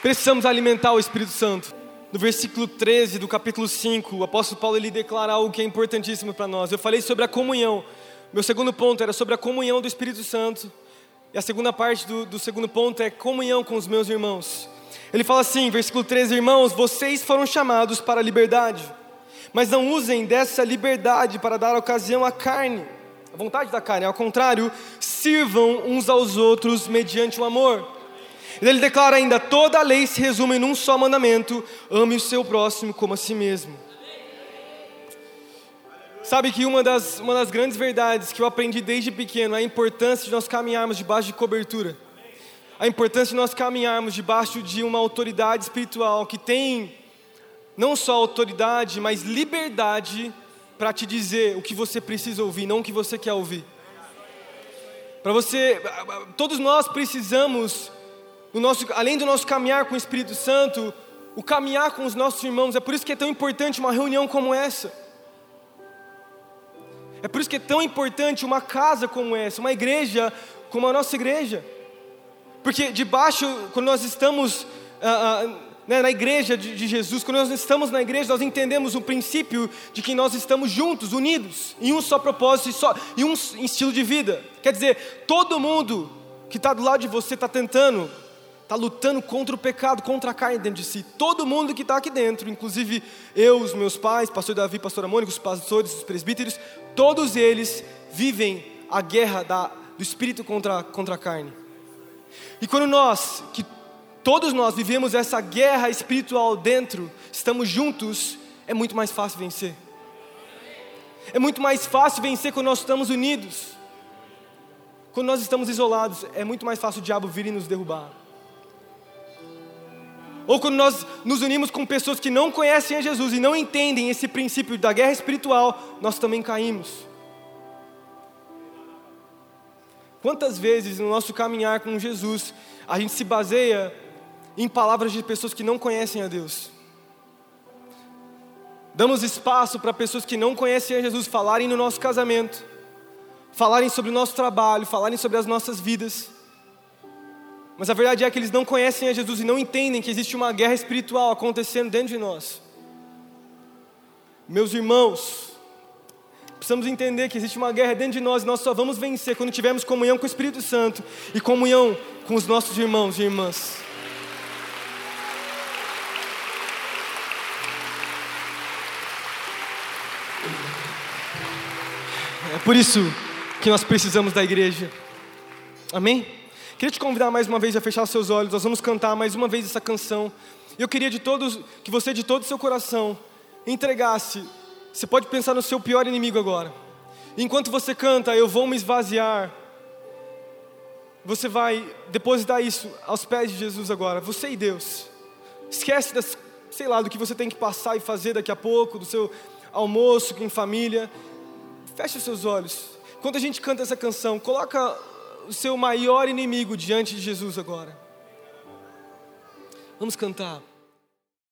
Precisamos alimentar o Espírito Santo. No versículo 13 do capítulo 5, o apóstolo Paulo ele declara algo que é importantíssimo para nós. Eu falei sobre a comunhão. Meu segundo ponto era sobre a comunhão do Espírito Santo. E a segunda parte do, do segundo ponto é comunhão com os meus irmãos. Ele fala assim, versículo 13: Irmãos, vocês foram chamados para a liberdade, mas não usem dessa liberdade para dar ocasião à carne, a vontade da carne, ao contrário, sirvam uns aos outros mediante o amor. Ele declara ainda: toda a lei se resume num só mandamento: ame o seu próximo como a si mesmo. Sabe que uma das, uma das grandes verdades que eu aprendi desde pequeno é a importância de nós caminharmos debaixo de cobertura. A importância de nós caminharmos debaixo de uma autoridade espiritual que tem não só autoridade, mas liberdade para te dizer o que você precisa ouvir, não o que você quer ouvir. Para você, todos nós precisamos, nosso, além do nosso caminhar com o Espírito Santo, o caminhar com os nossos irmãos. É por isso que é tão importante uma reunião como essa. É por isso que é tão importante uma casa como essa, uma igreja como a nossa igreja. Porque debaixo, quando nós estamos ah, ah, né, na igreja de, de, Jesus, quando nós estamos na igreja, nós entendemos o princípio de que nós estamos juntos, unidos, em um só propósito e, só, em um estilo de vida. Quer dizer, todo mundo que está do lado de você está tentando está lutando contra o pecado, contra a carne dentro de si. Todo mundo que está aqui dentro, inclusive eu, os meus pais, pastor Davi, pastora Mônica, os pastores, os presbíteros, todos eles vivem a guerra da, do espírito contra, contra a carne. E quando nós, que todos nós vivemos essa guerra espiritual dentro, estamos juntos, é muito mais fácil vencer. É muito mais fácil vencer quando nós estamos unidos. Quando nós estamos isolados, é muito mais fácil o diabo vir e nos derrubar. Ou quando nós nos unimos com pessoas que não conhecem a Jesus e não entendem esse princípio da guerra espiritual, nós também caímos. Quantas vezes no nosso caminhar com Jesus a gente se baseia em palavras de pessoas que não conhecem a Deus? Damos espaço para pessoas que não conhecem a Jesus falarem no nosso casamento, falarem sobre o nosso trabalho, falarem sobre as nossas vidas. Mas a verdade é que eles não conhecem a Jesus e não entendem que existe uma guerra espiritual acontecendo dentro de nós. Meus irmãos, precisamos entender que existe uma guerra dentro de nós e nós só vamos vencer quando tivermos comunhão com o Espírito Santo e comunhão com os nossos irmãos e irmãs. É por isso que nós precisamos da igreja. Amém? Queria te convidar mais uma vez a fechar seus olhos. Nós vamos cantar mais uma vez essa canção. Eu queria de todos que você de todo o seu coração entregasse. Você pode pensar no seu pior inimigo agora. Enquanto você canta, eu vou me esvaziar. Você vai depositar isso aos pés de Jesus agora. Você e Deus. Esquece das, sei lá, do que você tem que passar e fazer daqui a pouco, do seu almoço em família. Feche os seus olhos. Quando a gente canta essa canção, coloca o seu maior inimigo diante de Jesus agora. Vamos cantar.